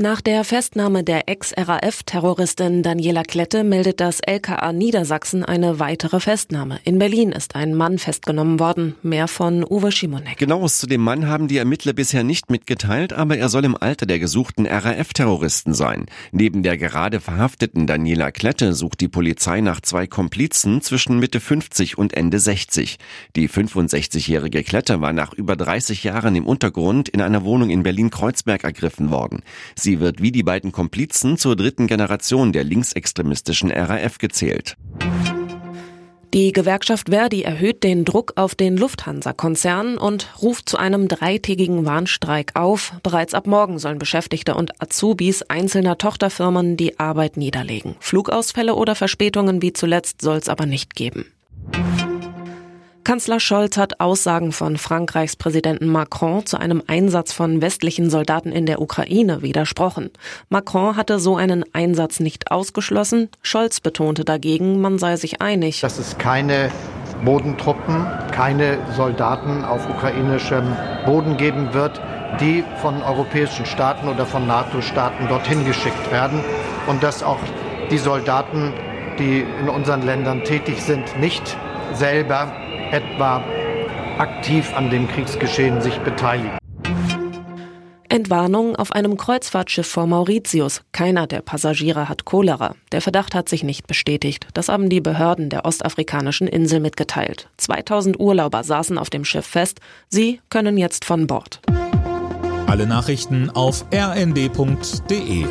Nach der Festnahme der Ex-RAF-Terroristin Daniela Klette meldet das LKA Niedersachsen eine weitere Festnahme. In Berlin ist ein Mann festgenommen worden. Mehr von Uwe Schimonek. Genaues zu dem Mann haben die Ermittler bisher nicht mitgeteilt, aber er soll im Alter der gesuchten RAF-Terroristen sein. Neben der gerade verhafteten Daniela Klette sucht die Polizei nach zwei Komplizen zwischen Mitte 50 und Ende 60. Die 65-jährige Klette war nach über 30 Jahren im Untergrund in einer Wohnung in Berlin-Kreuzberg ergriffen worden. Sie Sie wird wie die beiden Komplizen zur dritten Generation der linksextremistischen RAF gezählt. Die Gewerkschaft Verdi erhöht den Druck auf den Lufthansa-Konzern und ruft zu einem dreitägigen Warnstreik auf. Bereits ab morgen sollen Beschäftigte und Azubis einzelner Tochterfirmen die Arbeit niederlegen. Flugausfälle oder Verspätungen wie zuletzt soll es aber nicht geben. Kanzler Scholz hat Aussagen von Frankreichs Präsidenten Macron zu einem Einsatz von westlichen Soldaten in der Ukraine widersprochen. Macron hatte so einen Einsatz nicht ausgeschlossen. Scholz betonte dagegen, man sei sich einig. Dass es keine Bodentruppen, keine Soldaten auf ukrainischem Boden geben wird, die von europäischen Staaten oder von NATO-Staaten dorthin geschickt werden und dass auch die Soldaten, die in unseren Ländern tätig sind, nicht selber etwa aktiv an dem Kriegsgeschehen sich beteiligen. Entwarnung auf einem Kreuzfahrtschiff vor Mauritius. Keiner der Passagiere hat Cholera. Der Verdacht hat sich nicht bestätigt. Das haben die Behörden der ostafrikanischen Insel mitgeteilt. 2000 Urlauber saßen auf dem Schiff fest. Sie können jetzt von Bord. Alle Nachrichten auf rnd.de